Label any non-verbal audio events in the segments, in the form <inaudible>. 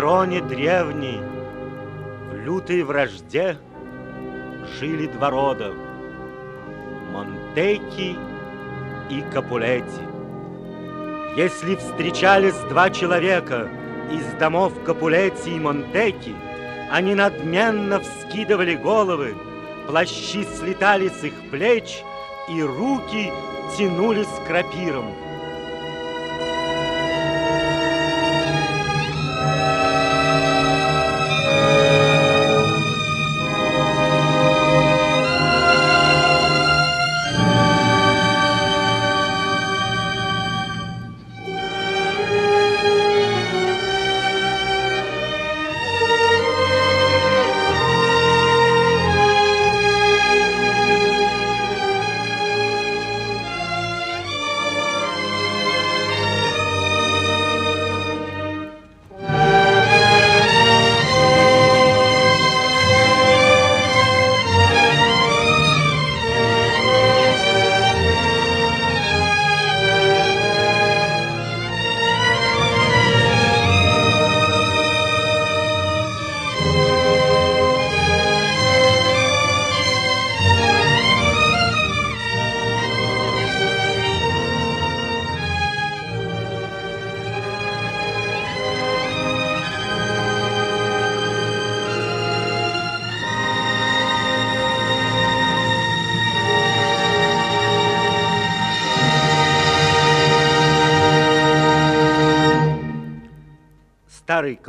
Вероне древней, в лютой вражде жили два рода – Монтеки и Капулети. Если встречались два человека из домов Капулети и Монтеки, они надменно вскидывали головы, плащи слетали с их плеч, и руки тянулись к крапирам.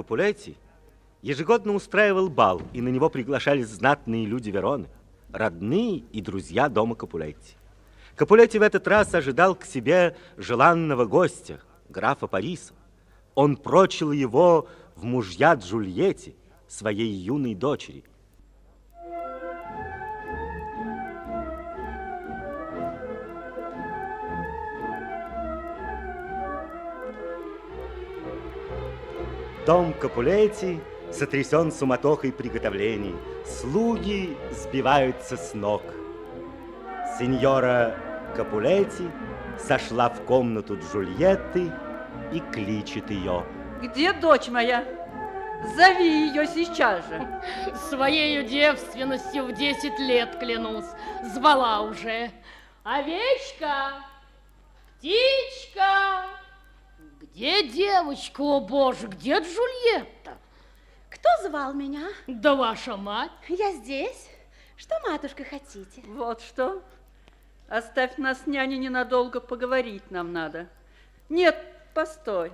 Капулетти ежегодно устраивал бал, и на него приглашались знатные люди Вероны, родные и друзья дома Капулетти. Капулетти в этот раз ожидал к себе желанного гостя, графа Париса. Он прочил его в мужья Джульетте, своей юной дочери. Дом Капулетти сотрясен суматохой приготовлений. Слуги сбиваются с ног. Сеньора Капулетти сошла в комнату Джульетты и кличет ее. Где дочь моя? Зови ее сейчас же. Своею девственностью в 10 лет клянусь. Звала уже. Овечка, птичка, где девочка, о боже, где Джульетта? Кто звал меня? Да ваша мать. Я здесь. Что, матушка, хотите? Вот что. Оставь нас, няня, ненадолго поговорить нам надо. Нет, постой.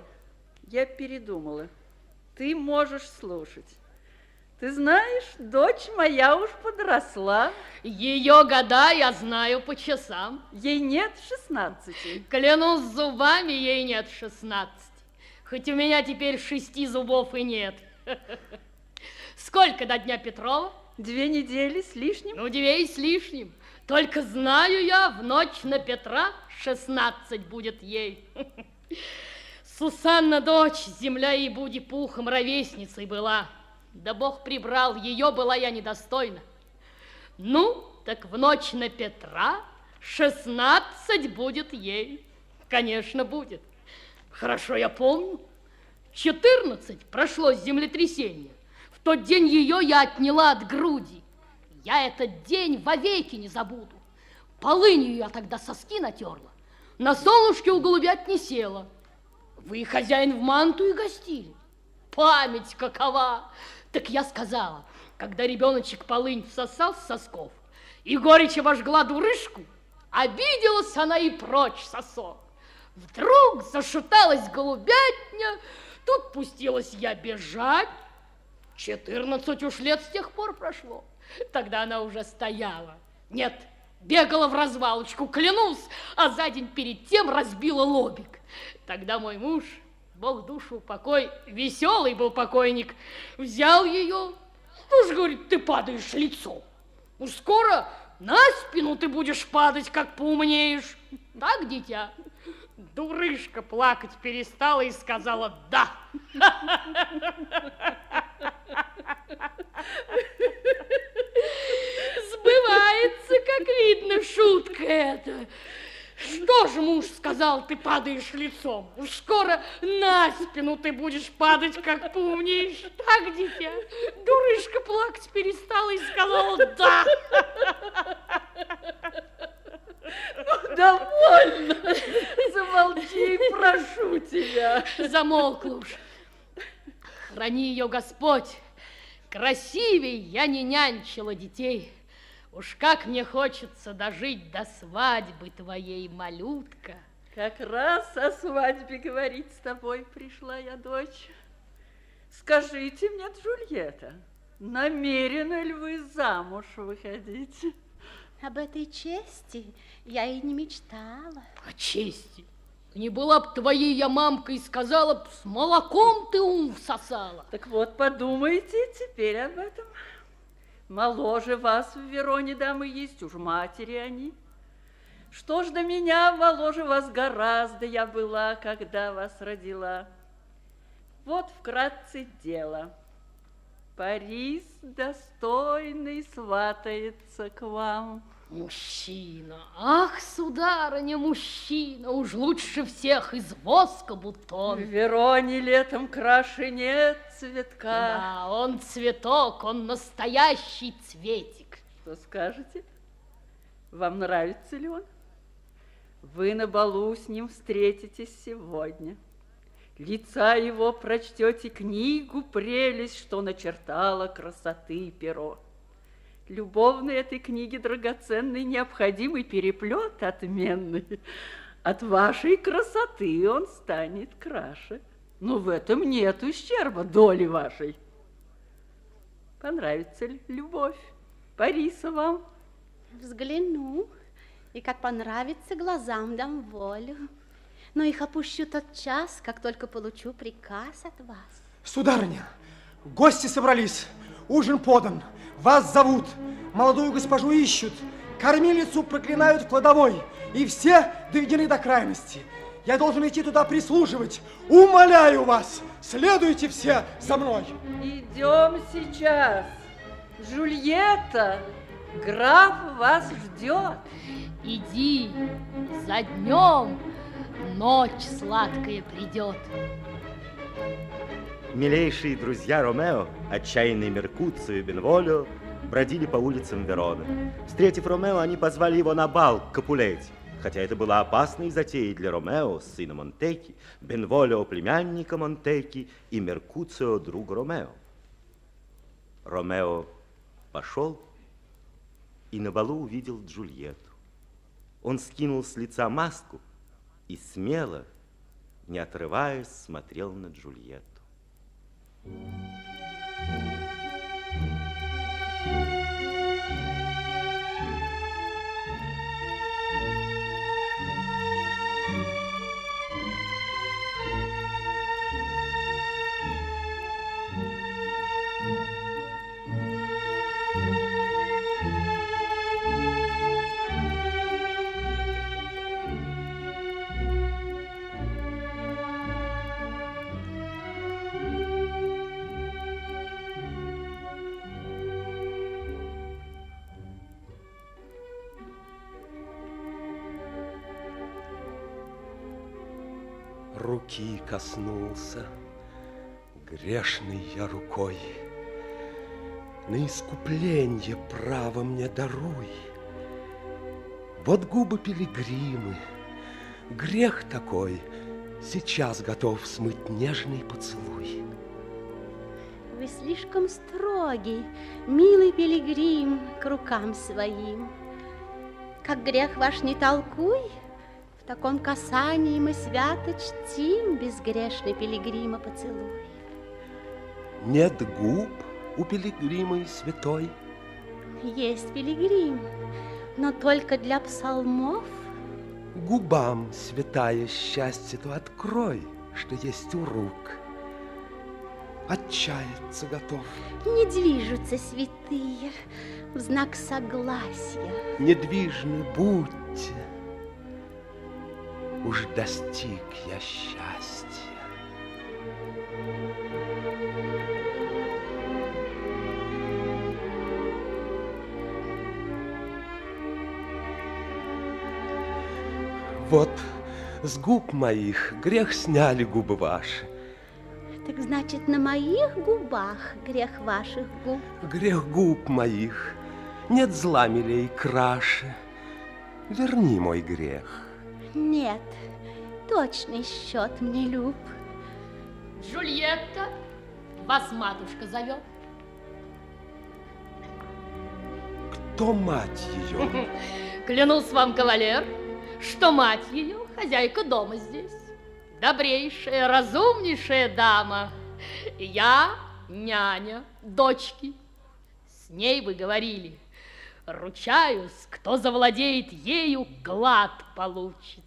Я передумала. Ты можешь слушать. Ты знаешь, дочь моя уж подросла. Ее года я знаю по часам. Ей нет шестнадцати. Клянусь зубами, ей нет шестнадцати. Хоть у меня теперь шести зубов и нет. <laughs> Сколько до Дня Петрова? Две недели с лишним. Ну, две и с лишним. Только знаю я, в ночь на Петра 16 будет ей. <laughs> Сусанна дочь, земля и буди пухом ровесницей была. Да Бог прибрал, ее была я недостойна. Ну, так в ночь на Петра 16 будет ей. Конечно, будет. Хорошо, я помню. 14 прошло землетрясение. В тот день ее я отняла от груди. Я этот день вовеки не забуду. Полынью я тогда соски натерла. На солнышке у голубят не села. Вы, хозяин, в манту и гостили. Память какова! Так я сказала, когда ребеночек полынь всосал с сосков, и горечь обожгла дурышку, обиделась она и прочь сосок. Вдруг зашуталась голубятня, тут пустилась я бежать. Четырнадцать уж лет с тех пор прошло. Тогда она уже стояла. Нет, бегала в развалочку, клянусь, а за день перед тем разбила лобик. Тогда мой муж, Бог душу покой, веселый был покойник, взял ее. Ну ж, говорит, ты падаешь лицом. Ну, скоро на спину ты будешь падать, как поумнеешь. Так, дитя? Дурышка плакать перестала и сказала «да». Сбывается, как видно, шутка эта. Что же муж сказал, ты падаешь лицом? Уж скоро на спину ты будешь падать, как поумнеешь. Так, дитя? Дурышка плакать перестала и сказала «да». Ну, довольно. Замолчи, прошу тебя. Замолкла уж. Храни ее Господь. Красивей я не нянчила детей. Уж как мне хочется дожить до свадьбы твоей, малютка. Как раз о свадьбе говорить с тобой пришла я, дочь. Скажите мне, Джульетта, намерены ли вы замуж выходить? Об этой чести я и не мечтала. О чести. Не была б твоей я мамкой, сказала б, с молоком ты ум всосала. Так вот, подумайте теперь об этом. Моложе вас в Вероне дамы есть, уж матери они. Что ж до меня, моложе вас гораздо я была, когда вас родила. Вот вкратце дело. Парис достойный сватается к вам. Мужчина, ах, сударыня, мужчина, уж лучше всех из воска В бутон. Вероне летом краше нет цветка. Да, он цветок, он настоящий цветик. Что скажете? Вам нравится ли он? Вы на балу с ним встретитесь сегодня. Лица его прочтете книгу прелесть, что начертала красоты перо. Любовной этой книги драгоценный необходимый переплет отменный. От вашей красоты он станет краше. Но в этом нет ущерба доли вашей. Понравится ли любовь Париса вам? Взгляну, и как понравится, глазам дам волю. Но их опущу тот час, как только получу приказ от вас. Сударыня, гости собрались, ужин подан, вас зовут, молодую госпожу ищут, кормилицу проклинают в кладовой, и все доведены до крайности. Я должен идти туда прислуживать. Умоляю вас, следуйте все за мной. Идем сейчас. Джульетта, граф вас ждет. Иди, за днем ночь сладкая придет. Милейшие друзья Ромео, отчаянный Меркуцио и Бенволио, бродили по улицам Вероны. Встретив Ромео, они позвали его на бал к Капулетти. Хотя это было опасной затеей для Ромео, сына Монтеки, Бенволио, племянника Монтеки и Меркуцио, друга Ромео. Ромео пошел и на балу увидел Джульетту. Он скинул с лица маску и смело, не отрываясь, смотрел на Джульетту. руки коснулся, грешный я рукой. На искупление право мне даруй. Вот губы пилигримы, грех такой, сейчас готов смыть нежный поцелуй. Вы слишком строгий, милый пилигрим, к рукам своим. Как грех ваш не толкуй, таком касании мы свято чтим безгрешный пилигрима поцелуй. Нет губ у пилигрима и святой. Есть пилигрим, но только для псалмов. Губам святая счастье, то открой, что есть у рук отчаяться готов. Не движутся святые в знак согласия. Недвижны будьте, уж достиг я счастья. Вот с губ моих грех сняли губы ваши. Так значит, на моих губах грех ваших губ. Грех губ моих. Нет зла милей краше. Верни мой грех. Нет, точный счет мне люб. Джульетта, вас матушка зовет. Кто мать ее? <laughs> Клянусь вам, кавалер, что мать ее хозяйка дома здесь добрейшая, разумнейшая дама. Я няня дочки. С ней вы говорили. Ручаюсь, кто завладеет ею, глад получит.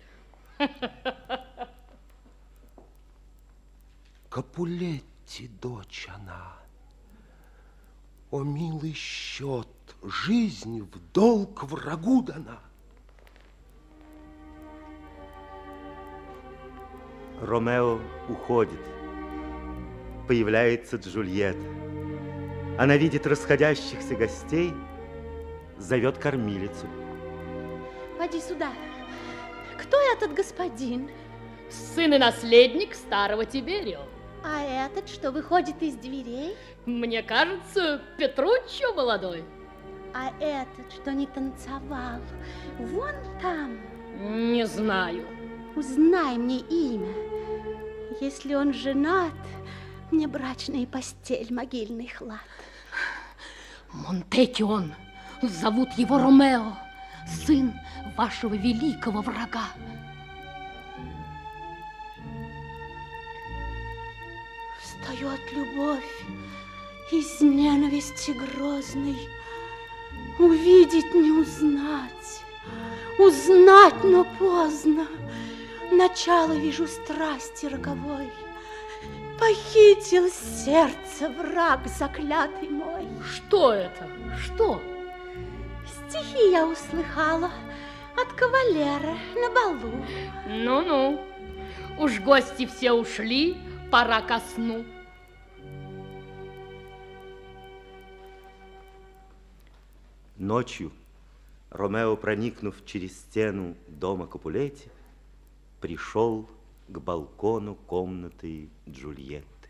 Капулетти, дочь она. О, милый счет, жизнь в долг врагу дана. Ромео уходит. Появляется Джульетта. Она видит расходящихся гостей, зовет кормилицу. Поди сюда. Кто этот господин? Сын и наследник старого Тиберио. А этот, что выходит из дверей? Мне кажется, Петруччо молодой. А этот, что не танцевал, вон там. Не знаю. Узнай мне имя. Если он женат, мне брачная постель, могильный хлад. Монтекион, зовут его Ромео, сын вашего великого врага. Встает любовь из ненависти грозной, Увидеть не узнать, узнать, но поздно. Начало вижу страсти роковой. Похитил сердце враг заклятый мой. Что это? Что? Стихи я услыхала от кавалера на балу. Ну-ну, уж гости все ушли, пора ко сну. Ночью Ромео, проникнув через стену дома Капулетти, пришел к балкону комнаты Джульетты.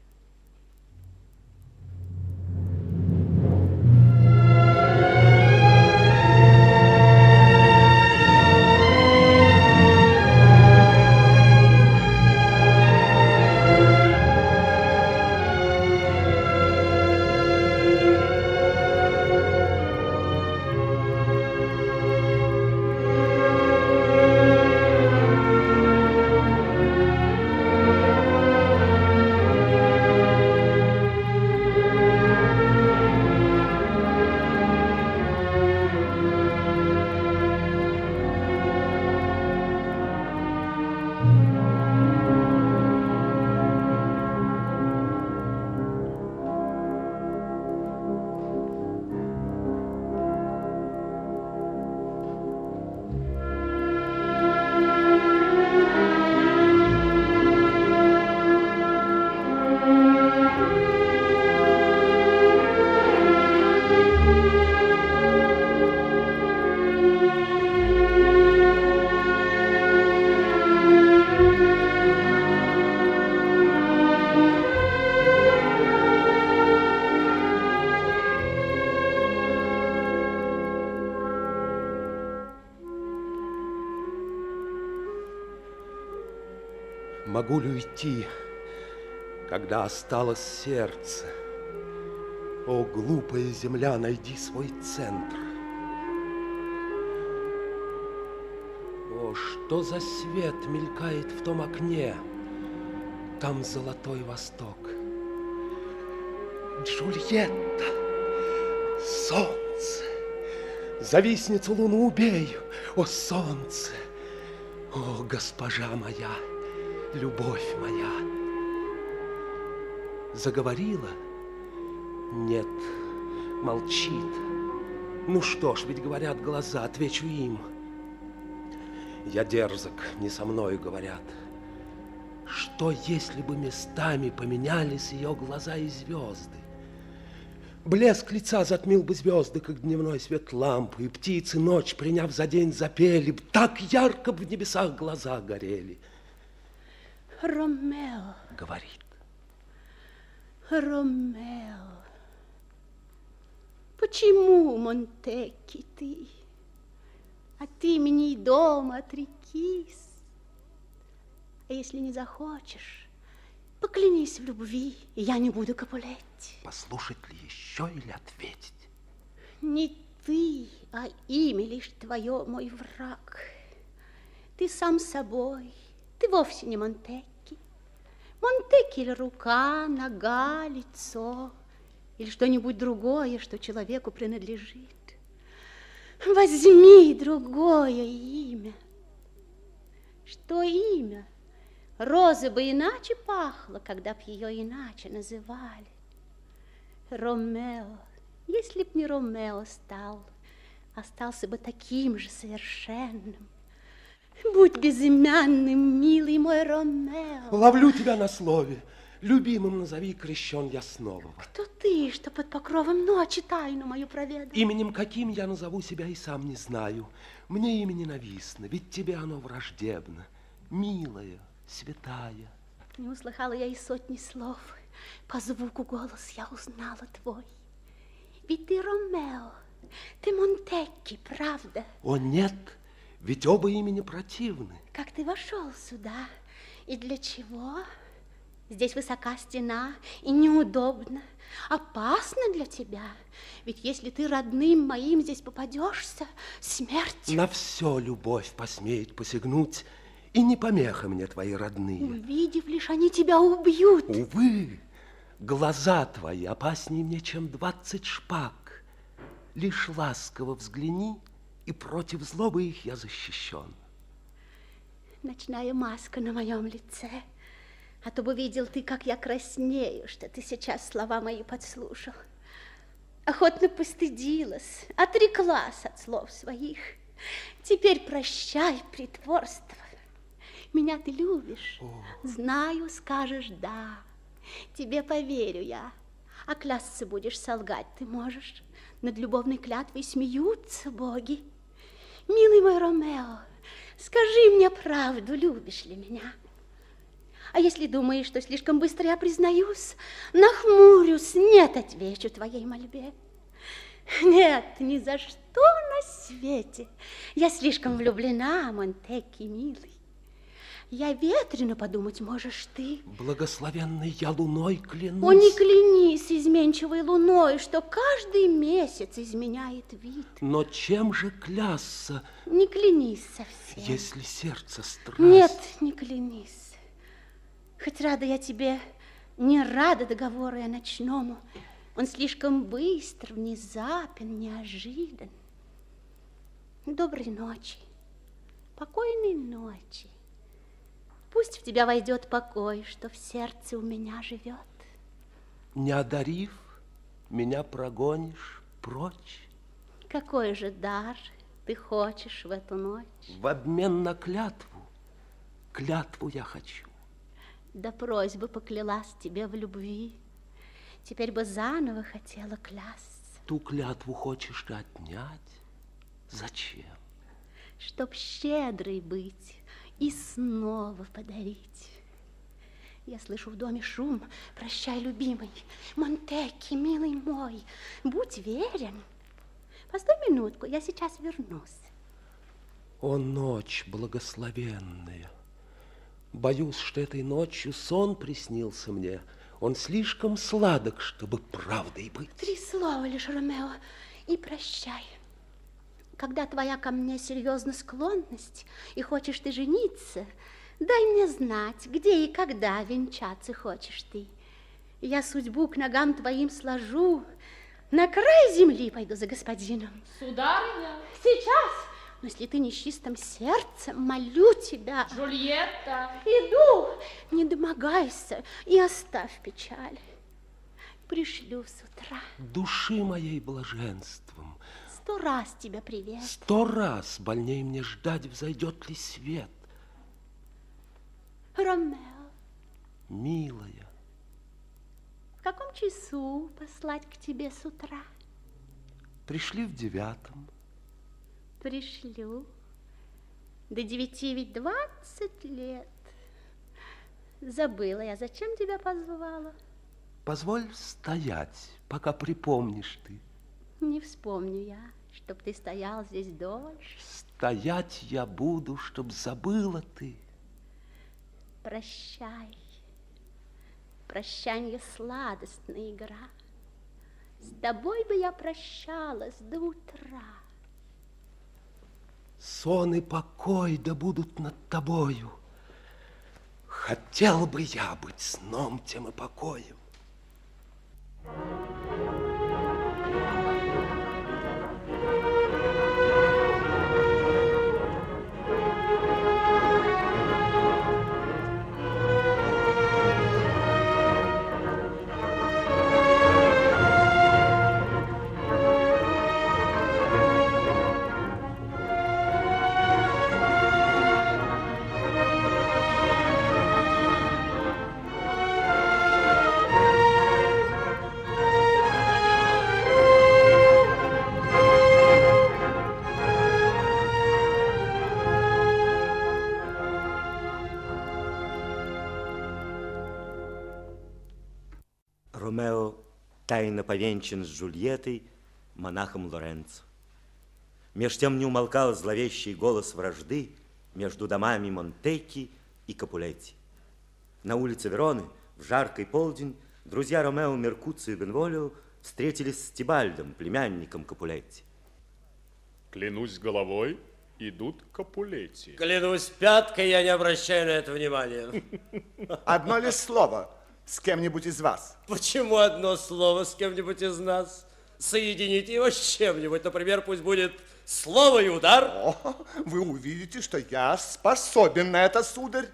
Могу ли уйти, когда осталось сердце? О, глупая земля, найди свой центр. О, что за свет мелькает в том окне? Там золотой восток. Джульетта, солнце, завистницу луну убей, о солнце, о госпожа моя, любовь моя. Заговорила? Нет, молчит. Ну что ж, ведь говорят глаза, отвечу им. Я дерзок, не со мною говорят. Что, если бы местами поменялись ее глаза и звезды? Блеск лица затмил бы звезды, как дневной свет лампы, и птицы, ночь приняв за день, запели, так ярко в небесах глаза горели. Ромео, Говорит. Ромео, почему, Монтекки, ты от имени и дома отрекись? А если не захочешь, поклянись в любви, и я не буду Капулетти. Послушать ли еще или ответить? Не ты, а имя лишь твое, мой враг. Ты сам собой, ты вовсе не Монтекки. Монтекки или рука, нога, лицо, или что-нибудь другое, что человеку принадлежит. Возьми другое имя. Что имя? Роза бы иначе пахла, когда б ее иначе называли. Ромео, если б не Ромео стал, остался бы таким же совершенным. Будь безымянным, милый мой Ромео. Ловлю тебя на слове. Любимым назови, крещен я снова. Кто ты, что под покровом ночи тайну мою проведал? Именем каким я назову себя и сам не знаю. Мне имя ненавистно, ведь тебе оно враждебно. Милая, святая. Не услыхала я и сотни слов. По звуку голос я узнала твой. Ведь ты Ромео, ты Монтекки, правда? О, нет, ведь оба имени противны. Как ты вошел сюда? И для чего? Здесь высока стена и неудобно. Опасно для тебя. Ведь если ты родным моим здесь попадешься, смерть. На все любовь посмеет посягнуть, и не помеха мне твои родные. Увидев лишь, они тебя убьют. Увы, глаза твои опаснее мне, чем двадцать шпаг. Лишь ласково взгляни, и против злобы их я защищен. Ночная маска на моем лице. А то бы видел ты, как я краснею, что ты сейчас слова мои подслушал. Охотно постыдилась, отреклась от слов своих. Теперь прощай притворство. Меня ты любишь. О. Знаю, скажешь «да». Тебе поверю я. А клясться будешь, солгать ты можешь. Над любовной клятвой смеются боги. Милый мой Ромео, скажи мне правду, любишь ли меня? А если думаешь, что слишком быстро я признаюсь, нахмурюсь, нет, отвечу твоей мольбе. Нет, ни за что на свете. Я слишком влюблена, Монтекки, милый. Я ветрено подумать можешь ты. Благословенный я луной клянусь. О, не клянись изменчивой луной, что каждый месяц изменяет вид. Но чем же клясться, Не клянись совсем. если сердце страсть? Нет, не клянись. Хоть рада я тебе, не рада договору я ночному. Он слишком быстр, внезапен, неожидан. Доброй ночи, покойной ночи. Пусть в тебя войдет покой, что в сердце у меня живет. Не одарив, меня прогонишь прочь. Какой же дар ты хочешь в эту ночь? В обмен на клятву, клятву я хочу. Да просьбы поклялась тебе в любви. Теперь бы заново хотела клясться, Ту клятву хочешь ты отнять? Зачем? чтоб щедрой быть и снова подарить. Я слышу в доме шум. Прощай, любимый. Монтекки, милый мой, будь верен. Постой минутку, я сейчас вернусь. О, ночь благословенная, Боюсь, что этой ночью сон приснился мне. Он слишком сладок, чтобы правдой быть. Три слова лишь, Ромео, и прощай. Когда твоя ко мне серьезная склонность, и хочешь ты жениться, дай мне знать, где и когда венчаться хочешь ты. Я судьбу к ногам твоим сложу, на край земли пойду за господином. Сударыня, Сейчас, но если ты не с чистым сердцем, молю тебя. Джульетта, Иду, не домогайся и оставь печаль. Пришлю с утра. Души моей блаженством. Сто раз тебя привет. Сто раз больней мне ждать, взойдет ли свет. Ромео, Милая, в каком часу послать к тебе с утра? пришли в девятом. Пришлю. До девяти ведь двадцать лет. Забыла я, зачем тебя позвала. Позволь стоять, пока припомнишь ты. Не вспомню я, чтоб ты стоял здесь дольше. Стоять я буду, чтоб забыла ты. Прощай. Прощанье сладостная игра. С тобой бы я прощалась до утра. Сон и покой да будут над тобою. Хотел бы я быть сном тем и покоем. Ромео повенчан с Джульеттой, монахом Лоренцо. Меж тем не умолкал зловещий голос вражды между домами Монтекки и Капулетти. На улице Вероны в жаркий полдень друзья Ромео, Меркуцио и Бенволио встретились с Тибальдом, племянником Капулетти. Клянусь головой, идут Капулетти. Клянусь пяткой, я не обращаю на это внимания. Одно лишь слово с кем-нибудь из вас. Почему одно слово с кем-нибудь из нас? Соедините его с чем-нибудь. Например, пусть будет слово и удар. О, вы увидите, что я способен на это, сударь,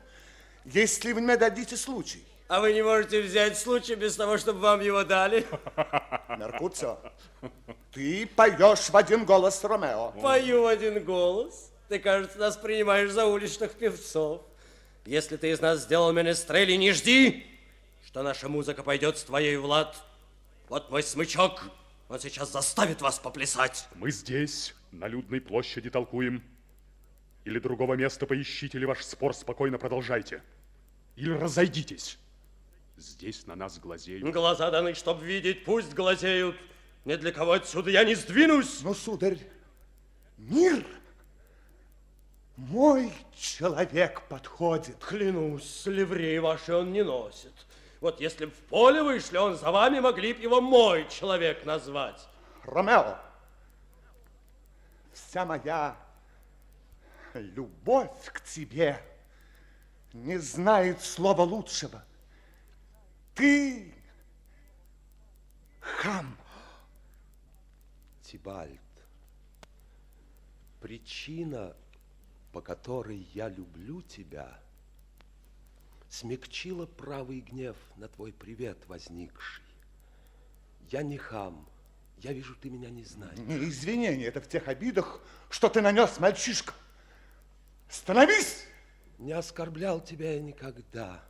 если вы мне дадите случай. А вы не можете взять случай без того, чтобы вам его дали? <laughs> Меркуцио, ты поешь в один голос Ромео. Пою в один голос. Ты, кажется, нас принимаешь за уличных певцов. Если ты из нас сделал менестрели, не жди, что наша музыка пойдет с твоей, Влад. Вот мой смычок. Он сейчас заставит вас поплясать. Мы здесь, на людной площади, толкуем. Или другого места поищите, или ваш спор спокойно продолжайте. Или разойдитесь. Здесь на нас глазеют. Глаза даны, чтоб видеть, пусть глазеют. Ни для кого отсюда я не сдвинусь. Ну, сударь, мир, мой человек подходит. Клянусь, ливреи ваши он не носит. Вот если б в поле вышли, он за вами могли б его мой человек назвать. Ромео, вся моя любовь к тебе не знает слова лучшего. Ты хам. Тибальд, причина, по которой я люблю тебя, смягчила правый гнев на твой привет возникший. Я не хам, я вижу, ты меня не знаешь. Не извинение, это в тех обидах, что ты нанес, мальчишка. Становись! Не оскорблял тебя я никогда.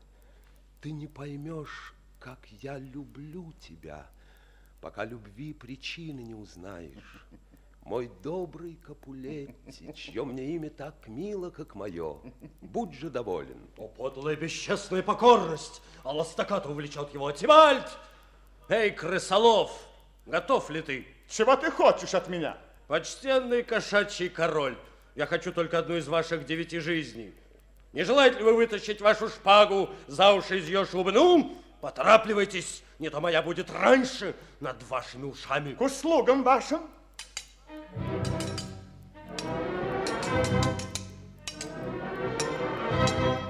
Ты не поймешь, как я люблю тебя, пока любви причины не узнаешь. Мой добрый Капулетти, чье мне имя так мило, как мое, будь же доволен. О, подлая бесчестная покорность! А ластаката увлечет его Тибальд! Эй, крысолов, готов ли ты? Чего ты хочешь от меня? Почтенный кошачий король, я хочу только одну из ваших девяти жизней. Не желаете ли вы вытащить вашу шпагу за уши из ее шубы? Ну, поторапливайтесь, не то моя будет раньше над вашими ушами. К услугам вашим.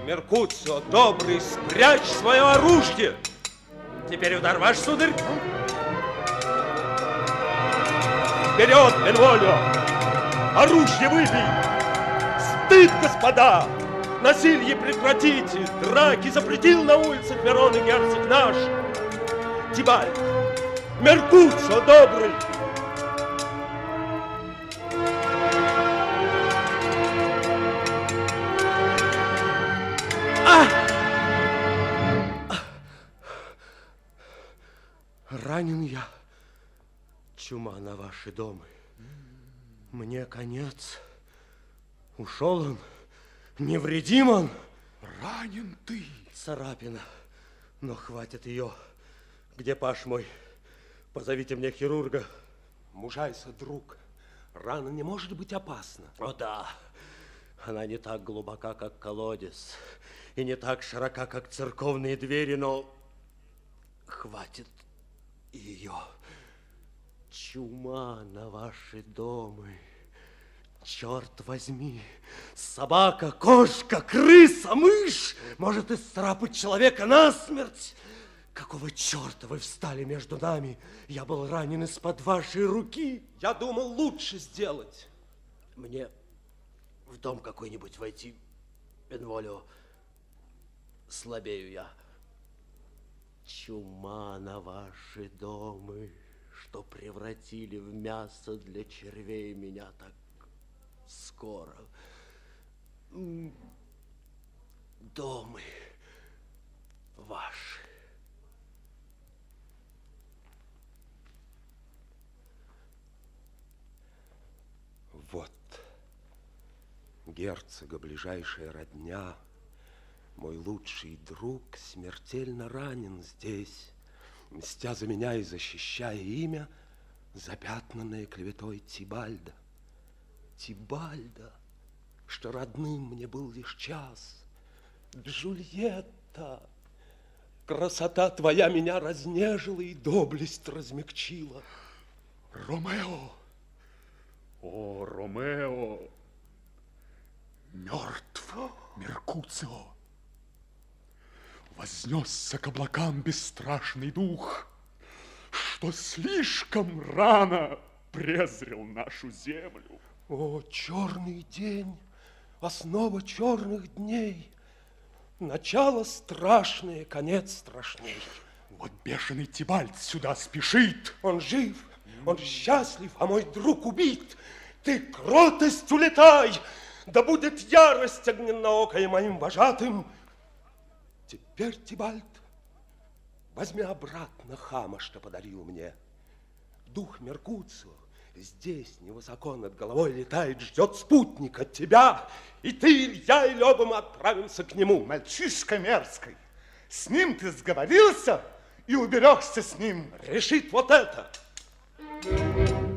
Меркуцио, добрый, спрячь свое оружие. Теперь удар ваш, сударь. Вперед, Бенволио! Оружие выбей! Стыд, господа! Насилие прекратите! Драки запретил на улицах Вероны герцог наш! Тибальд! Меркуцио, добрый! Ранен я. Чума на ваши дома. Мне конец. Ушел он. Невредим он. Ранен ты. Царапина. Но хватит ее. Где Паш мой? Позовите мне хирурга. Мужайся, друг. Рана не может быть опасна. О да. Она не так глубока, как колодец. И не так широка, как церковные двери, но хватит ее. Чума на ваши дома. Черт возьми, собака, кошка, крыса, мышь может исцарапать человека насмерть. Какого черта вы встали между нами? Я был ранен из-под вашей руки. Я думал лучше сделать. Мне в дом какой-нибудь войти, Бенволио. Слабею я. Чума на ваши дома, что превратили в мясо для червей меня так скоро. Домы ваши. Вот герцога ближайшая родня, мой лучший друг смертельно ранен здесь, мстя за меня и защищая имя, запятнанное клеветой Тибальда. Тибальда, что родным мне был лишь час. Джульетта, красота твоя меня разнежила и доблесть размягчила. Ромео, о, Ромео, мертв Меркуцио. Вознесся к облакам бесстрашный дух, что слишком рано презрел нашу землю. О, черный день, основа черных дней, начало страшное, конец страшней. Вот бешеный Тибальт сюда спешит. Он жив, он счастлив, а мой друг убит. Ты кротость улетай, да будет ярость огненноокая моим вожатым. Теперь, Тибальт, возьми обратно хама, что подарил мне. Дух Меркуцио здесь, невысоко над головой летает, ждет спутника, тебя. И ты, Илья, и Лёба, мы отправимся к нему. Мальчишка мерзкий, с ним ты сговорился и уберешься с ним. Решит вот это. Беги скорее,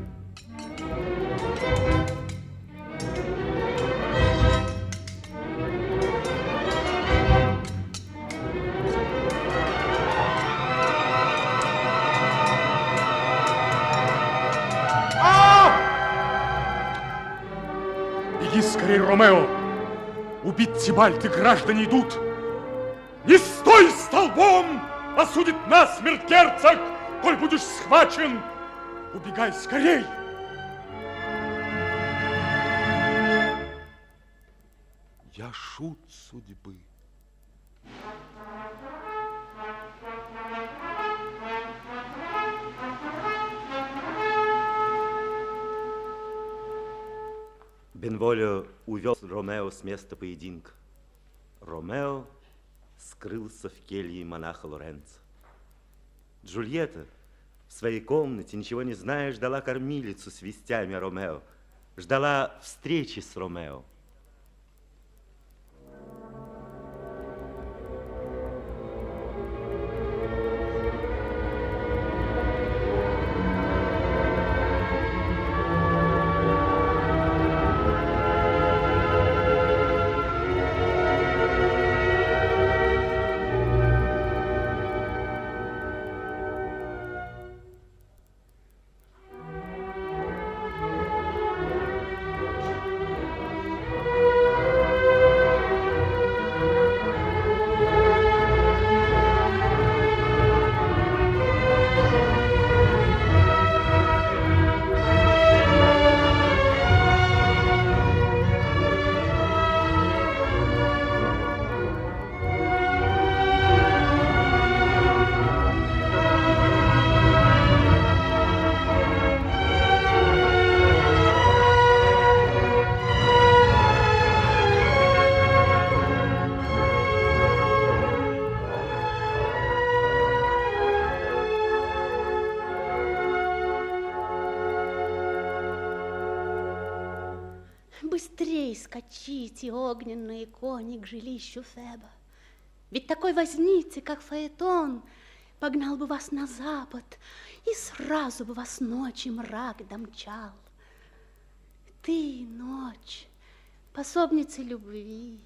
Ромео! Убить Тибальт и граждане идут! Не стой столбом! Осудит нас смерть герцог, коль будешь схвачен! Убегай скорей! Я шут судьбы. Бенволио увез Ромео с места поединка. Ромео скрылся в келье монаха Лоренцо. Джульетта в своей комнате, ничего не зная, ждала кормилицу с вестями Ромео. Ждала встречи с Ромео. Быстрей скачите, огненные кони, к жилищу Феба. Ведь такой возницы, как Фаэтон, погнал бы вас на запад, и сразу бы вас ночи мрак домчал. Ты, ночь, пособница любви,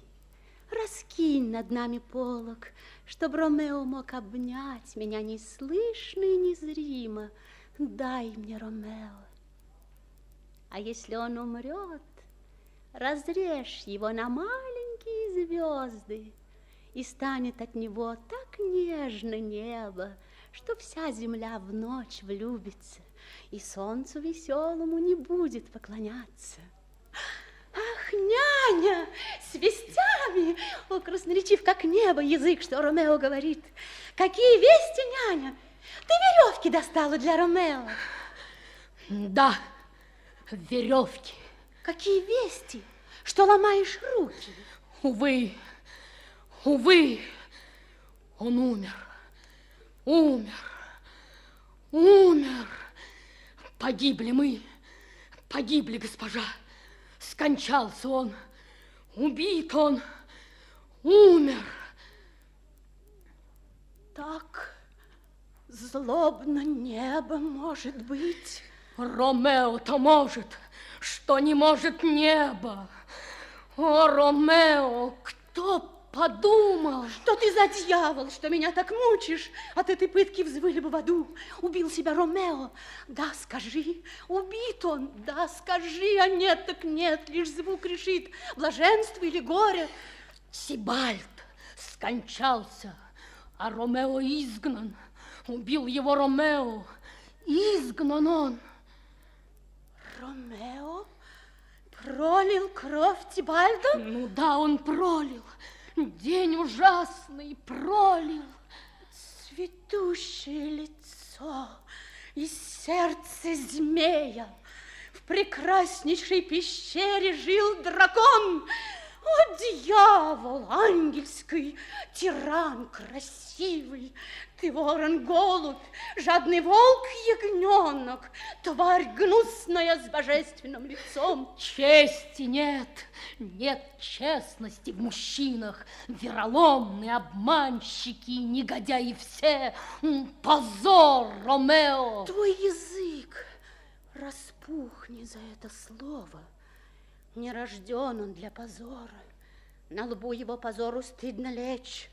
раскинь над нами полог, чтоб Ромео мог обнять меня неслышно и незримо. Дай мне Ромео. А если он умрет, разрежь его на маленькие звезды, и станет от него так нежно небо, что вся земля в ночь влюбится, и солнцу веселому не будет поклоняться. Ах, няня, с вестями! О, красноречив, как небо, язык, что Ромео говорит. Какие вести, няня? Ты веревки достала для Ромео? Да, веревки. Какие вести? Что ломаешь руки? Увы, увы, он умер, умер, умер. Погибли мы, погибли госпожа. Скончался он, убит он, умер. Так злобно небо может быть. Ромео-то может, что не может небо. О, Ромео, кто подумал? Что ты за дьявол, что меня так мучишь? От этой пытки взвыли бы в аду. Убил себя Ромео. Да, скажи, убит он. Да, скажи, а нет, так нет, лишь звук решит, блаженство или горе. Сибальд скончался, а Ромео изгнан. Убил его Ромео, изгнан он. Ромео пролил кровь Тибальда? Ну да, он пролил. День ужасный пролил. Цветущее лицо и сердце змея. В прекраснейшей пещере жил дракон. О, дьявол ангельский, тиран красивый, ты ворон-голубь, жадный волк-ягненок, тварь гнусная с божественным лицом. Чести нет, нет честности в мужчинах, вероломные обманщики, негодяи все, позор, Ромео. Твой язык распухни за это слово. Не рожден он для позора. На лбу его позору стыдно лечь.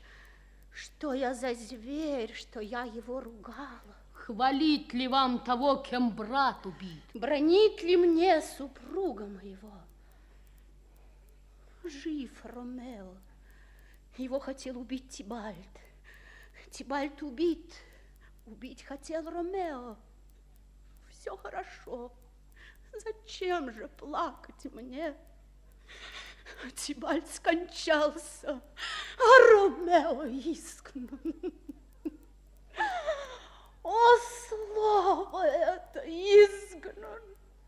Что я за зверь, что я его ругала? Хвалить ли вам того, кем брат убит? Бронить ли мне супруга моего? Жив Ромео. Его хотел убить Тибальд. Тибальд убит. Убить хотел Ромео. Все хорошо. Зачем же плакать мне? Тибальд скончался, а Ромео изгнан. О, слово это, изгнан,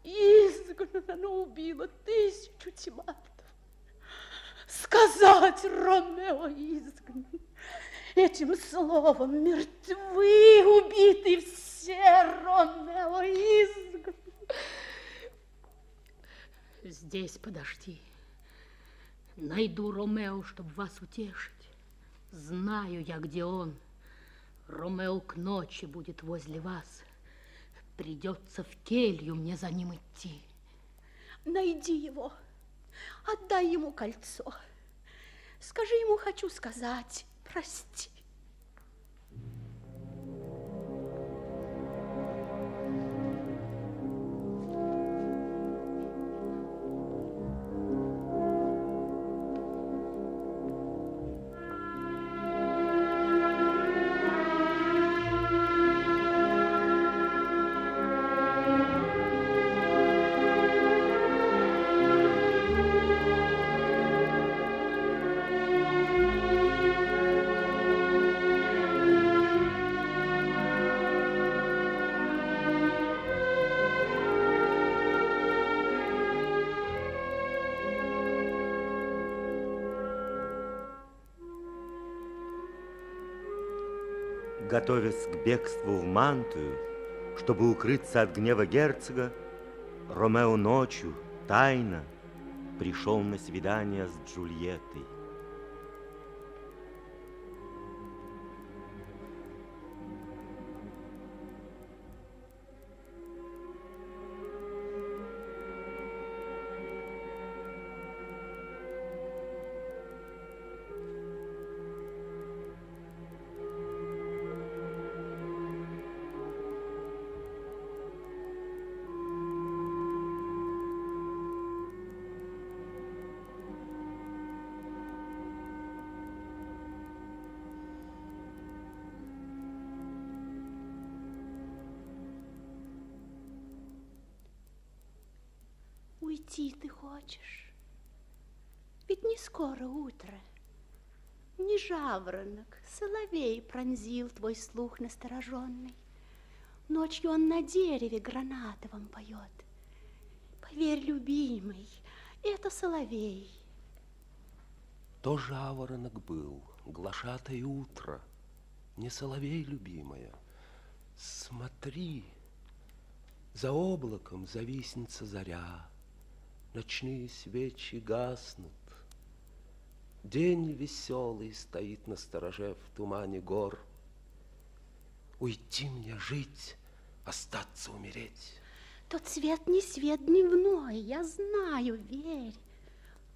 изгнан, оно убило тысячу Тибальдов. Сказать Ромео изгнан, этим словом мертвы, убиты все Ромео изгнан. Здесь подожди. Найду Ромео, чтобы вас утешить. Знаю я, где он. Ромео к ночи будет возле вас. Придется в келью мне за ним идти. Найди его. Отдай ему кольцо. Скажи ему, хочу сказать, прости. Готовясь к бегству в Мантую, чтобы укрыться от гнева герцога, Ромео ночью, тайно, пришел на свидание с Джульеттой. Жаворонок, соловей пронзил твой слух настороженный. Ночью он на дереве гранатовом поет. Поверь, любимый, это соловей. То жаворонок был, глашатай утро, не соловей, любимая. Смотри, за облаком зависнется заря, Ночные свечи гаснут. День веселый стоит на стороже в тумане гор. Уйти мне жить, остаться умереть. Тот свет не свет дневной, я знаю, верь.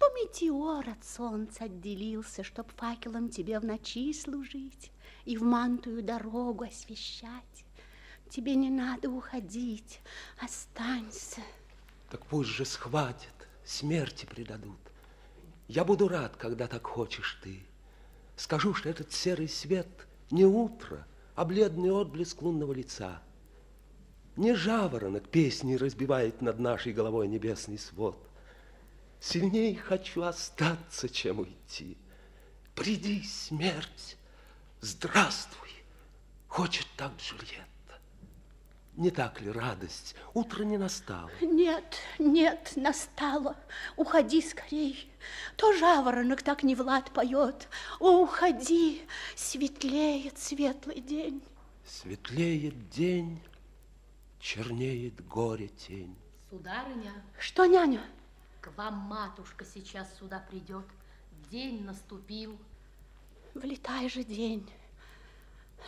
То метеор от солнца отделился, Чтоб факелом тебе в ночи служить И в мантую дорогу освещать. Тебе не надо уходить, останься. Так пусть же схватят, смерти предадут. Я буду рад, когда так хочешь ты. Скажу, что этот серый свет не утро, а бледный отблеск лунного лица. Не жаворонок песни разбивает над нашей головой небесный свод. Сильней хочу остаться, чем уйти. Приди, смерть, здравствуй, хочет так Джульетта. Не так ли радость? Утро не настало. Нет, нет, настало. Уходи скорей. То жаворонок так не Влад поет. О, уходи, светлеет светлый день. Светлеет день, чернеет горе тень. Сударыня. Что, няня? К вам матушка сейчас сюда придет. День наступил. Влетай же день.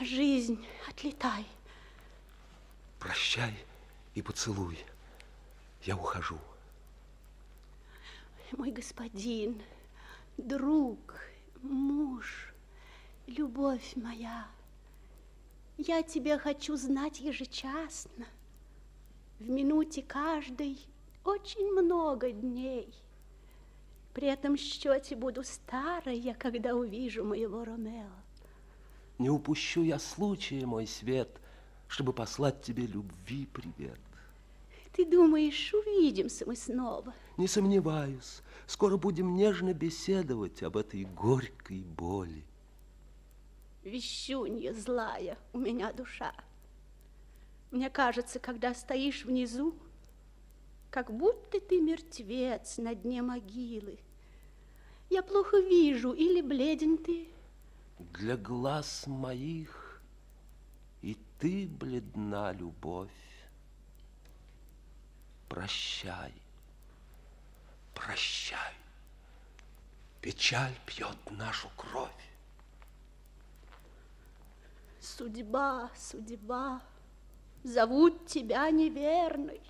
Жизнь, отлетай. Прощай и поцелуй. Я ухожу. Мой господин, друг, муж, любовь моя, я тебя хочу знать ежечасно. В минуте каждой очень много дней. При этом счете буду старая, когда увижу моего Ромео. Не упущу я случая, мой свет, чтобы послать тебе любви привет. Ты думаешь, увидимся мы снова? Не сомневаюсь. Скоро будем нежно беседовать об этой горькой боли. Вещунья злая у меня душа. Мне кажется, когда стоишь внизу, как будто ты мертвец на дне могилы. Я плохо вижу, или бледен ты? Для глаз моих ты бледна, любовь. Прощай, прощай. Печаль пьет нашу кровь. Судьба, судьба, зовут тебя неверной.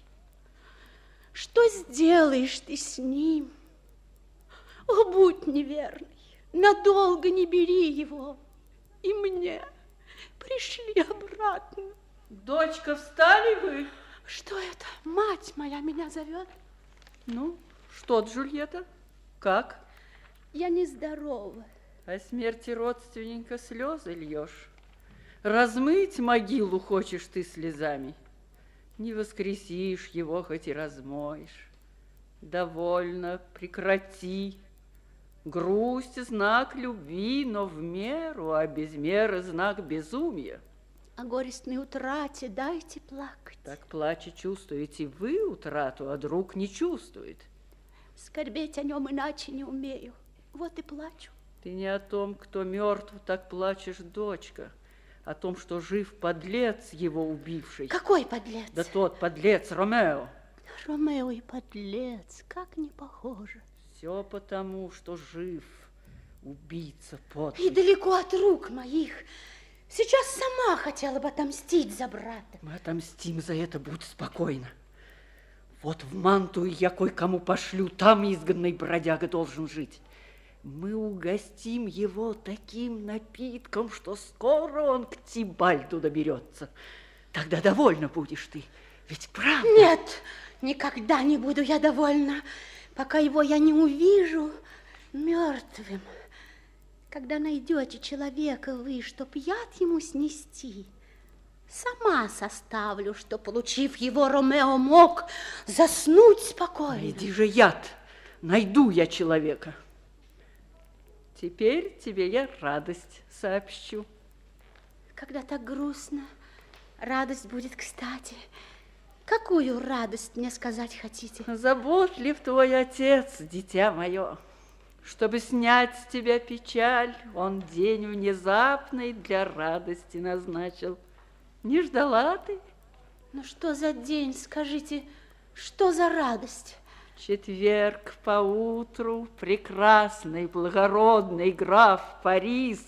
Что сделаешь ты с ним? О, будь неверной, надолго не бери его и мне пришли обратно. Дочка, встали вы? Что это? Мать моя меня зовет. Ну, что, Джульетта, как? Я нездорова. О смерти родственника слезы льешь. Размыть могилу хочешь ты слезами. Не воскресишь его, хоть и размоешь. Довольно, прекрати. Грусть – знак любви, но в меру, а без меры – знак безумия. О горестной утрате дайте плакать. Так плача чувствуете вы утрату, а друг не чувствует. Скорбеть о нем иначе не умею, вот и плачу. Ты не о том, кто мертв, так плачешь, дочка, о том, что жив подлец его убивший. Какой подлец? Да тот подлец, Ромео. Ромео и подлец, как не похоже. Все потому, что жив убийца под. И далеко от рук моих. Сейчас сама хотела бы отомстить за брата. Мы отомстим за это, будь спокойна. Вот в Мантую я кое-кому пошлю, там изгнанный бродяга должен жить. Мы угостим его таким напитком, что скоро он к Тибальду доберется. Тогда довольна будешь ты, ведь правда? Нет, никогда не буду я довольна, пока его я не увижу мертвым. Когда найдете человека вы, чтоб яд ему снести, сама составлю, что, получив его, Ромео мог заснуть спокойно. Найди же яд, найду я человека. Теперь тебе я радость сообщу. Когда так грустно, радость будет кстати. Какую радость мне сказать хотите? Заботлив твой отец, дитя мое. Чтобы снять с тебя печаль, он день внезапный для радости назначил. Не ждала ты? Ну что за день, скажите, что за радость? Четверг поутру, прекрасный, благородный граф Парис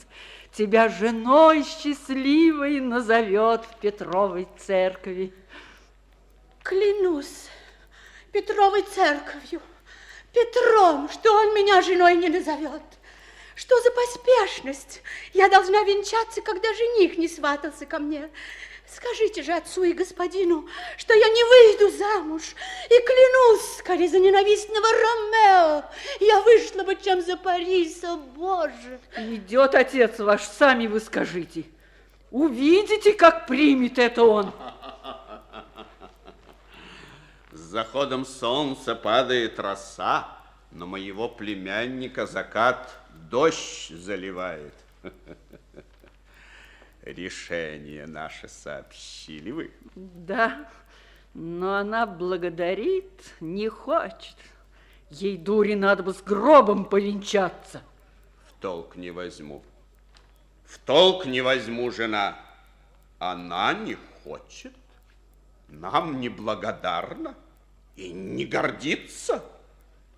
тебя женой счастливой назовет в Петровой церкви. Клянусь Петровой церковью, Петром, что он меня женой не назовет. Что за поспешность? Я должна венчаться, когда жених не сватался ко мне. Скажите же отцу и господину, что я не выйду замуж. И клянусь, скорее за ненавистного Ромео, я вышла бы, чем за Париса, Боже. Идет отец ваш, сами вы скажите. Увидите, как примет это он. Заходом солнца падает роса, но моего племянника закат дождь заливает. <laughs> Решение наше сообщили вы? Да, но она благодарит, не хочет. Ей, дури, надо бы с гробом повенчаться. В толк не возьму. В толк не возьму, жена. Она не хочет, нам не благодарна и не гордится.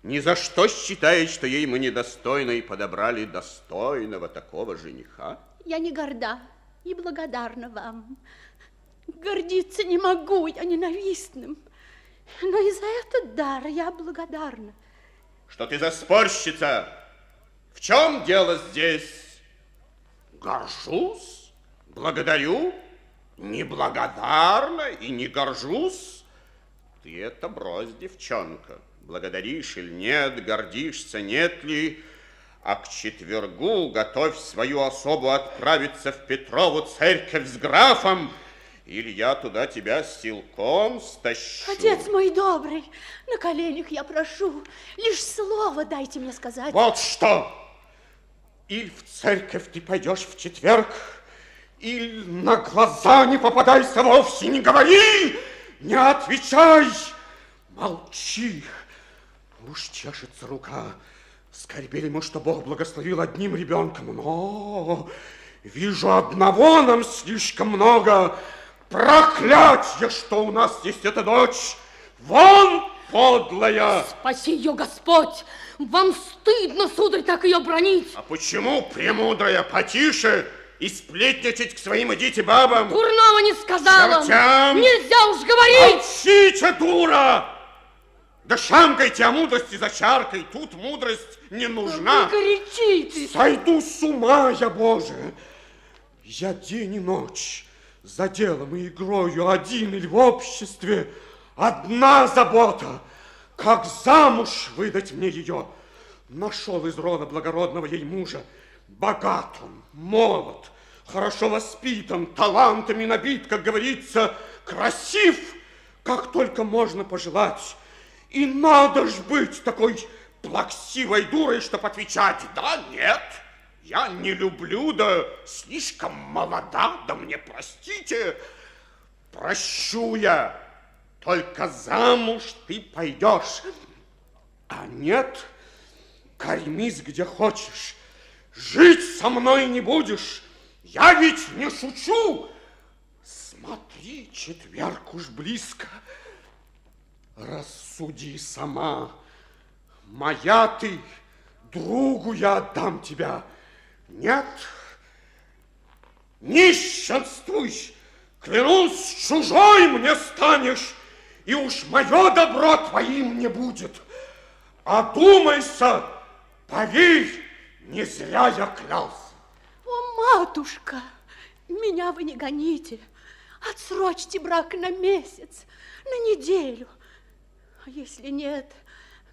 Ни за что считает, что ей мы недостойны и подобрали достойного такого жениха. Я не горда и благодарна вам. Гордиться не могу, я ненавистным. Но и за этот дар я благодарна. Что ты за спорщица? В чем дело здесь? Горжусь, благодарю, неблагодарна и не горжусь. Ты это брось, девчонка. Благодаришь или нет, гордишься, нет ли, а к четвергу готовь свою особу отправиться в Петрову церковь с графом, или я туда тебя силком стащу. Отец мой добрый, на коленях я прошу, лишь слово дайте мне сказать. Вот что! Или в церковь ты пойдешь в четверг, или на глаза не попадайся вовсе, не говори, не отвечай, молчи. Уж чешется рука, Скорбели мы, что Бог благословил одним ребенком, но вижу одного нам слишком много. Проклятье, что у нас есть эта дочь. Вон, подлая! Спаси ее, Господь! Вам стыдно, сударь, так ее бронить. А почему, премудрая, потише и сплетничать к своим идите бабам? Дурного не сказала. Чертям! Нельзя уж говорить! Молчите, дура! Да шамкайте о мудрости за чаркой, тут мудрость не нужна. Вы горячитесь. Сойду с ума я, Боже. Я день и ночь за делом и игрою один или в обществе. Одна забота, как замуж выдать мне ее. Нашел из рода благородного ей мужа. Богат он, молод, хорошо воспитан, талантами набит, как говорится, красив, как только можно пожелать. И надо ж быть такой плаксивой дурой, чтоб отвечать, да, нет, я не люблю, да слишком молода, да мне простите, прощу я, только замуж ты пойдешь, а нет, кормись где хочешь, жить со мной не будешь, я ведь не шучу. Смотри, четверг уж близко, рассуди сама, Моя ты, другу я отдам тебя. Нет, нищенствуй, клянусь, чужой мне станешь, и уж мое добро твоим не будет. Одумайся, поверь, не зря я клялся. О, матушка, меня вы не гоните. Отсрочьте брак на месяц, на неделю. А если нет,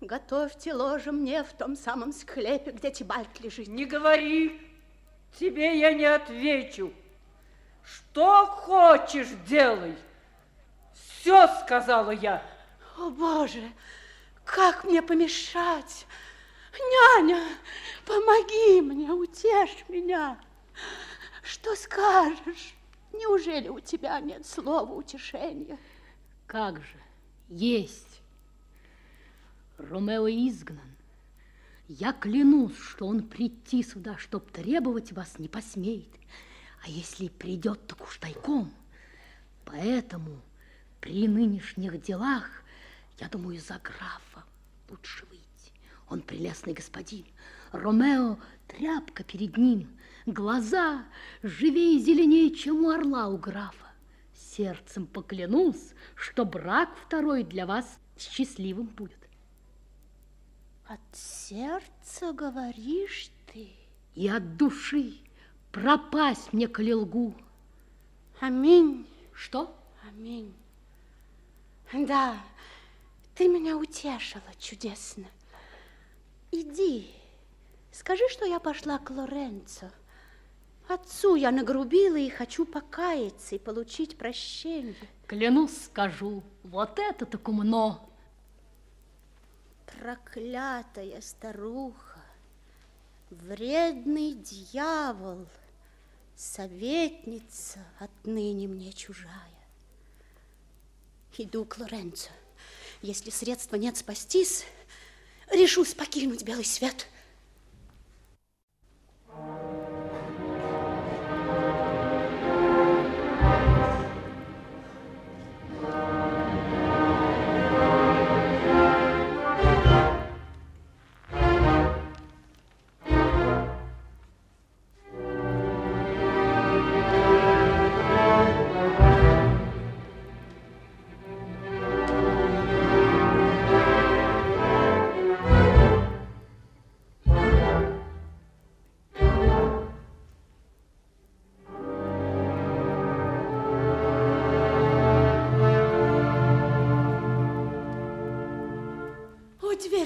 готовьте ложе мне в том самом склепе, где Тибальт лежит. Не говори, тебе я не отвечу. Что хочешь, делай. Все сказала я. О, Боже, как мне помешать? Няня, помоги мне, утешь меня. Что скажешь? Неужели у тебя нет слова утешения? Как же, есть. Ромео изгнан. Я клянусь, что он прийти сюда, чтоб требовать вас, не посмеет. А если придет, так уж тайком. Поэтому при нынешних делах, я думаю, за графа лучше выйти. Он прелестный господин. Ромео тряпка перед ним, глаза живее и зеленее, чем у орла у графа. Сердцем поклянусь, что брак второй для вас счастливым будет. От сердца говоришь ты? И от души пропасть мне коли лгу. Аминь. Что? Аминь. Да, ты меня утешила чудесно. Иди, скажи, что я пошла к Лоренцо. Отцу я нагрубила и хочу покаяться и получить прощение. Клянусь, скажу, вот это так умно. Проклятая старуха, вредный дьявол, советница отныне мне чужая. Иду к Лоренцо. Если средства нет спастись, решусь покинуть белый свет. Thank you.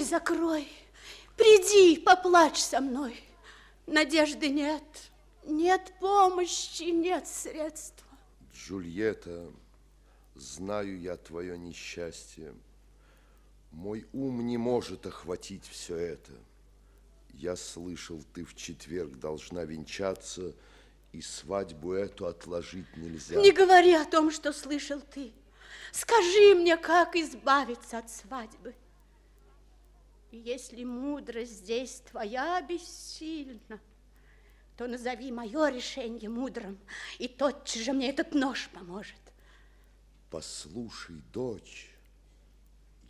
Закрой, приди, поплачь со мной. Надежды нет, нет помощи, нет средств. Джульетта, знаю я твое несчастье. Мой ум не может охватить все это. Я слышал, ты в четверг должна венчаться, и свадьбу эту отложить нельзя. Не говори о том, что слышал ты. Скажи мне, как избавиться от свадьбы. Если мудрость здесь твоя бессильна, то назови мое решение мудрым, и тотчас же мне этот нож поможет. Послушай, дочь,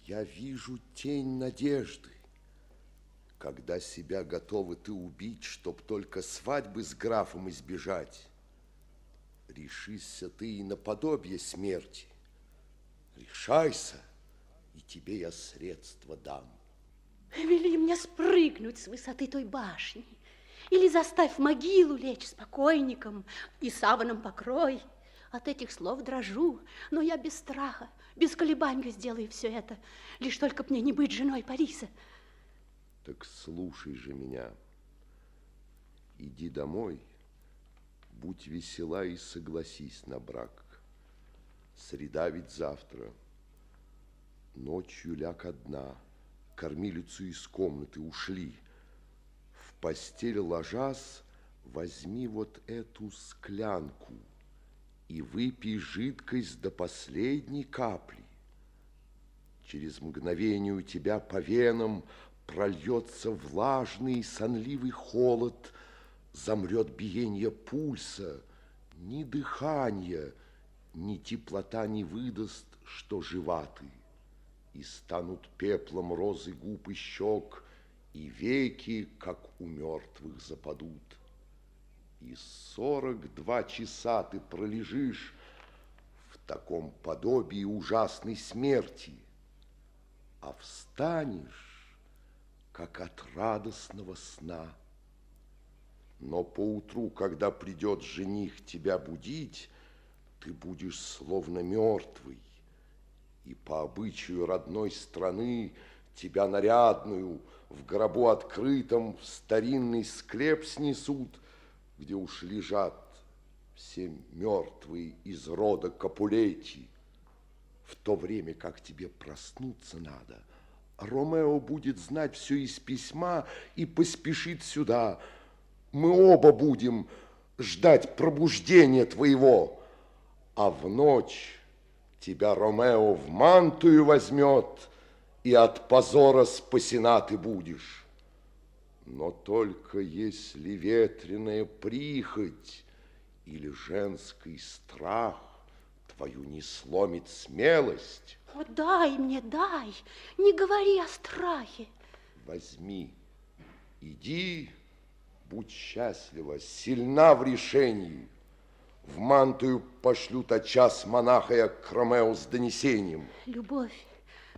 я вижу тень надежды. Когда себя готова ты убить, чтоб только свадьбы с графом избежать, решишься ты и наподобие смерти. Решайся, и тебе я средства дам. Вели мне спрыгнуть с высоты той башни, или заставь могилу лечь спокойником и саваном покрой. От этих слов дрожу, но я без страха, без колебаний сделаю все это, лишь только мне не быть женой Париса. Так слушай же меня. Иди домой, будь весела и согласись на брак. Среда ведь завтра. Ночью ляг одна, кормилицу из комнаты ушли. В постель ложась, возьми вот эту склянку и выпей жидкость до последней капли. Через мгновение у тебя по венам прольется влажный сонливый холод, замрет биение пульса, ни дыхания, ни теплота не выдаст, что жива ты. И станут пеплом розы губ и щек, и веки, как у мертвых, западут. И сорок два часа ты пролежишь в таком подобии ужасной смерти, а встанешь, как от радостного сна. Но поутру, когда придет жених тебя будить, ты будешь словно мертвый, и по обычаю родной страны тебя нарядную в гробу открытом в старинный склеп снесут, где уж лежат все мертвые из рода Капулетти. В то время, как тебе проснуться надо, Ромео будет знать все из письма и поспешит сюда. Мы оба будем ждать пробуждения твоего, а в ночь тебя Ромео в мантую возьмет, и от позора спасена ты будешь. Но только если ветреная прихоть или женский страх твою не сломит смелость. О, дай мне, дай, не говори о страхе. Возьми, иди, будь счастлива, сильна в решении. В мантую пошлют час монаха я к Ромео с донесением. Любовь,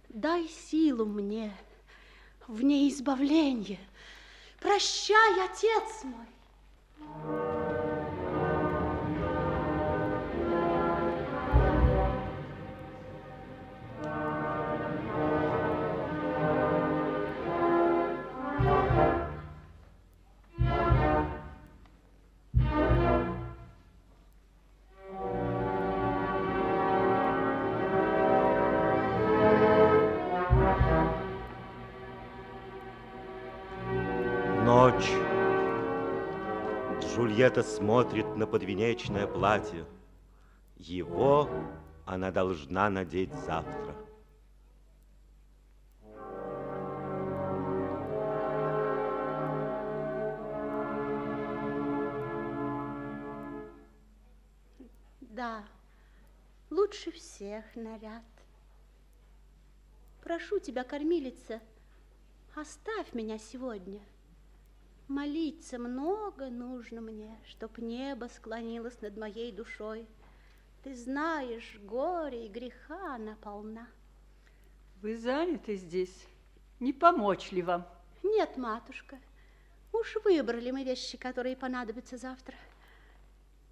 дай силу мне, в ней избавление. Прощай, отец мой. Джульетта смотрит на подвенечное платье. Его она должна надеть завтра. Да, лучше всех наряд. Прошу тебя, кормилица, оставь меня сегодня. Молиться много нужно мне, чтоб небо склонилось над моей душой. Ты знаешь, горе и греха она полна. Вы заняты здесь? Не помочь ли вам? Нет, матушка, уж выбрали мы вещи, которые понадобятся завтра.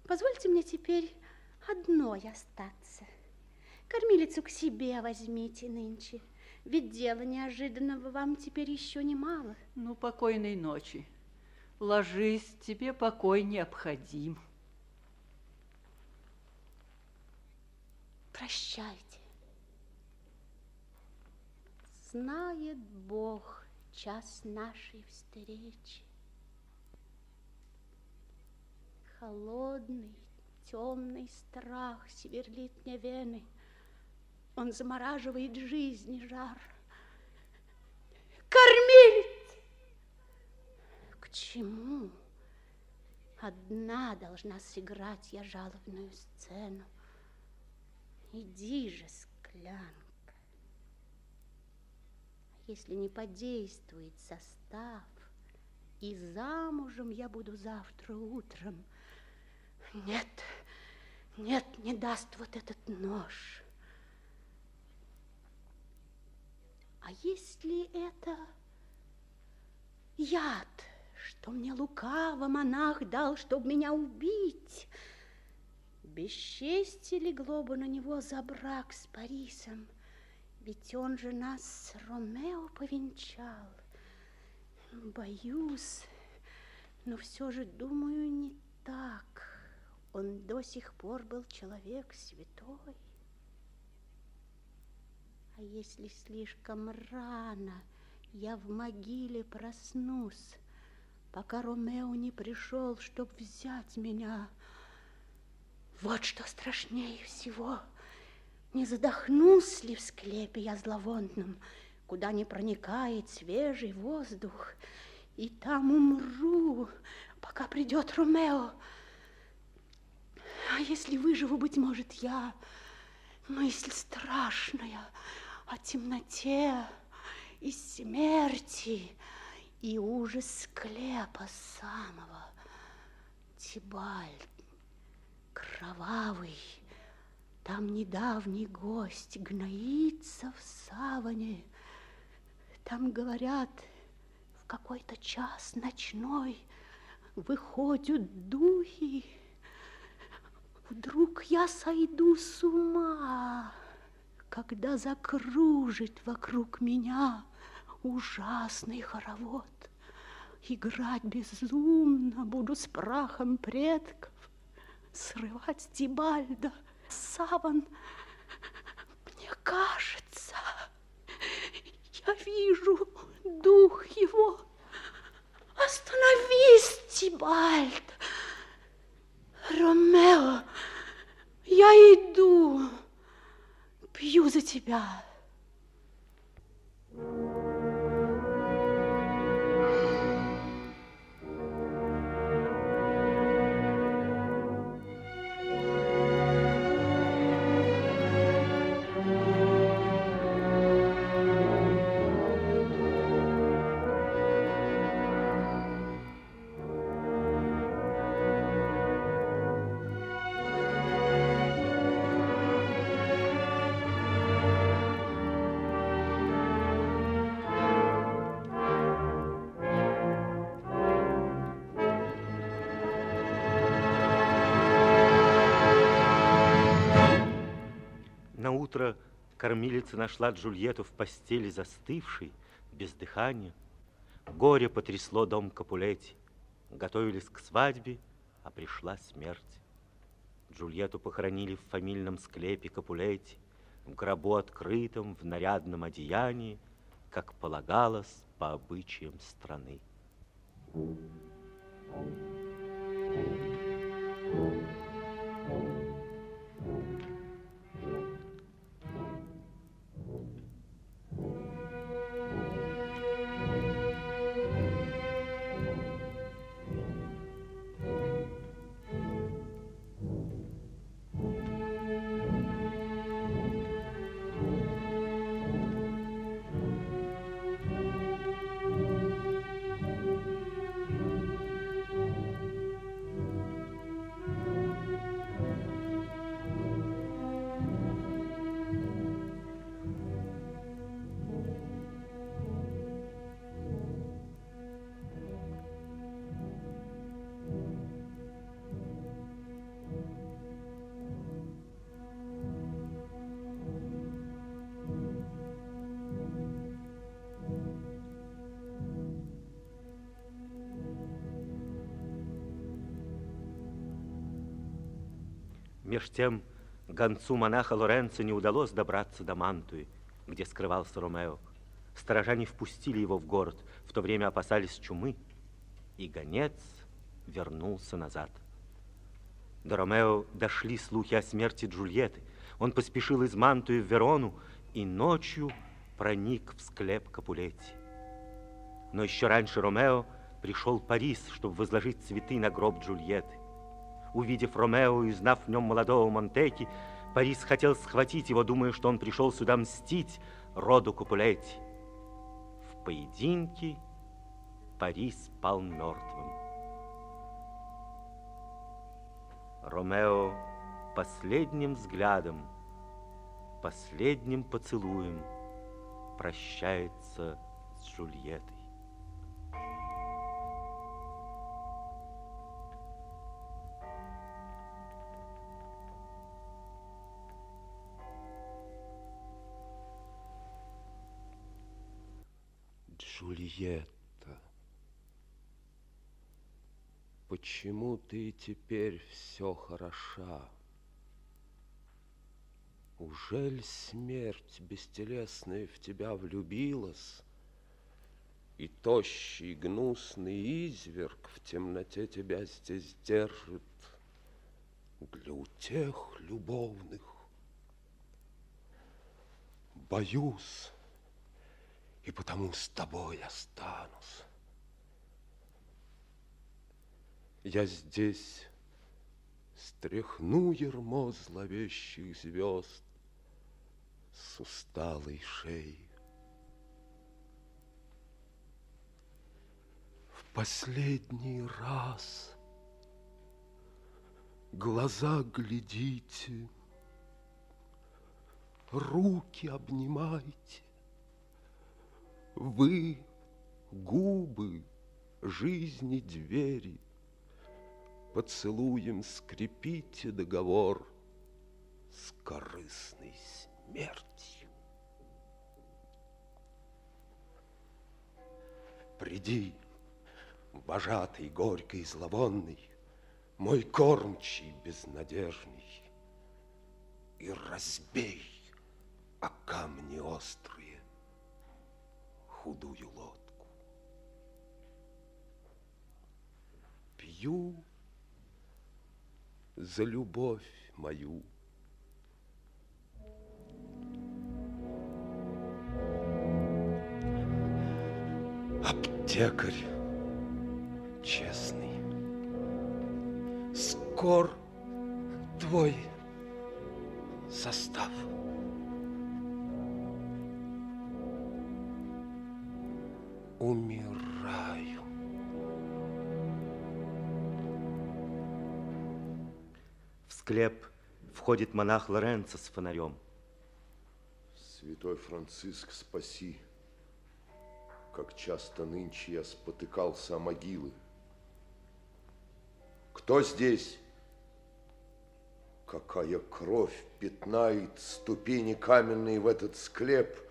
Позвольте мне теперь одной остаться. Кормилицу к себе возьмите нынче, ведь дела неожиданного вам теперь еще немало. Ну, покойной ночи. Ложись, тебе покой необходим. Прощайте. Знает Бог час нашей встречи. Холодный, темный страх сверлит мне вены. Он замораживает жизнь жар. Кормилец! К чему? Одна должна сыграть я жалобную сцену. Иди же, склянка. Если не подействует состав, и замужем я буду завтра утром. Нет, нет, не даст вот этот нож. А если это яд, что мне лукаво монах дал, чтобы меня убить? Бесчестие легло бы на него за брак с Парисом, ведь он же нас с Ромео повенчал. Боюсь, но все же думаю не так. Он до сих пор был человек святой. А если слишком рано я в могиле проснусь, пока Ромео не пришел, чтоб взять меня, вот что страшнее всего. Не задохнусь ли в склепе я зловонным, куда не проникает свежий воздух, и там умру, пока придет Ромео. А если выживу, быть может, я, мысль страшная, о темноте и смерти, и ужас склепа самого. Тибальт, кровавый, там недавний гость гноится в саване. Там, говорят, в какой-то час ночной выходят духи. Вдруг я сойду с ума, когда закружит вокруг меня ужасный хоровод. Играть безумно буду с прахом предков, срывать Тибальда, саван. Мне кажется, я вижу дух его. Остановись, Тибальд! Ромео, я иду, пью за тебя. На кормилица нашла Джульетту в постели застывшей, без дыхания. Горе потрясло дом Капулетти. Готовились к свадьбе, а пришла смерть. Джульетту похоронили в фамильном склепе Капулетти, в гробу открытом, в нарядном одеянии, как полагалось по обычаям страны. Меж тем гонцу монаха Лоренцо не удалось добраться до Мантуи, где скрывался Ромео. Сторожа не впустили его в город, в то время опасались чумы, и гонец вернулся назад. До Ромео дошли слухи о смерти Джульетты. Он поспешил из Мантуи в Верону и ночью проник в склеп Капулетти. Но еще раньше Ромео пришел Парис, чтобы возложить цветы на гроб Джульетты. Увидев Ромео и узнав в нем молодого Монтеки, Парис хотел схватить его, думая, что он пришел сюда мстить роду Капулетти. В поединке Парис пал мертвым. Ромео последним взглядом, последним поцелуем прощается с Джульеттой. Джульетта, почему ты теперь все хороша? Ужель смерть бестелесная в тебя влюбилась, И тощий гнусный изверг в темноте тебя здесь держит Для утех любовных? Боюсь, и потому с тобой останусь. Я здесь стряхну ермо зловещих звезд, с усталой шеей. В последний раз глаза глядите, руки обнимайте, вы губы жизни двери, поцелуем скрепите договор с корыстной смертью. Приди, вожатый, горький, зловонный, мой кормчий безнадежный, и разбей о камни острые худую лодку. Пью за любовь мою. Аптекарь честный, скор твой состав. Умираю. В склеп входит монах Лоренцо с фонарем. Святой Франциск, спаси. Как часто нынче я спотыкался о могилы. Кто здесь? Какая кровь пятнает ступени каменные в этот склеп?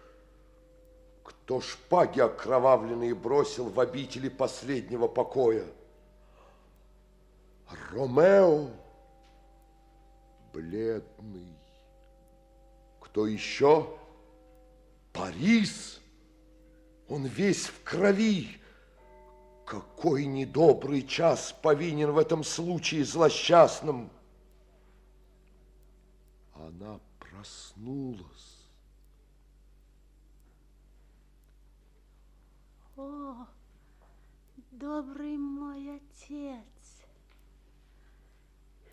Кто шпаги окровавленные бросил в обители последнего покоя? Ромео, бледный. Кто еще? Парис. Он весь в крови. Какой недобрый час повинен в этом случае злосчастном. Она проснулась. О, добрый мой отец,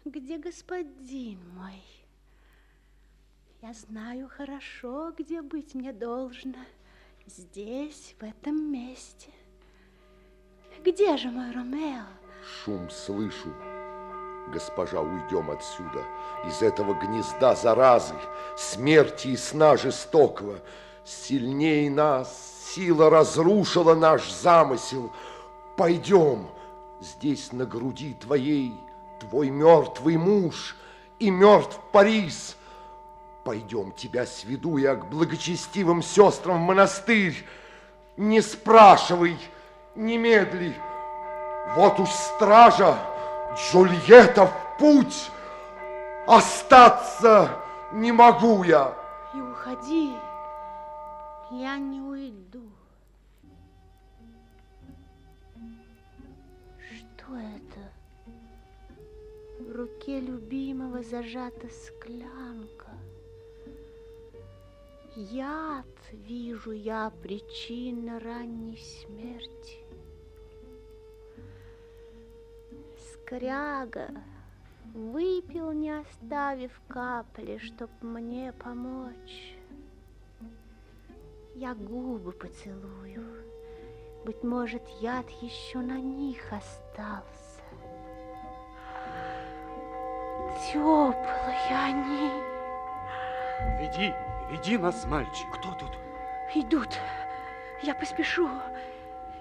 где господин мой? Я знаю хорошо, где быть мне должно. Здесь, в этом месте. Где же мой Ромео? Шум слышу. Госпожа, уйдем отсюда, из этого гнезда заразы, смерти и сна жестокого. Сильнее нас, сила разрушила наш замысел. Пойдем, здесь на груди твоей твой мертвый муж и мертв Парис. Пойдем, тебя сведу я к благочестивым сестрам в монастырь. Не спрашивай, не медли. Вот уж стража, Джульетта в путь. Остаться не могу я. И уходи, я не уйду. Что это? В руке любимого зажата склянка. Яд вижу я причина ранней смерти. Скряга выпил, не оставив капли, чтоб мне помочь. Я губы поцелую. Быть может, яд еще на них остался. Теплые они. Веди, веди нас, мальчик. Кто тут? Идут. Я поспешу.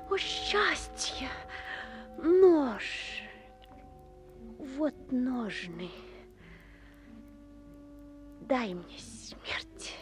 О, счастье! Нож. Вот ножны. Дай мне смерть.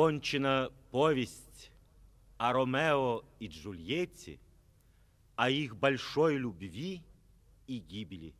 Окончена повесть о Ромео и Джульетте, о их большой любви и гибели.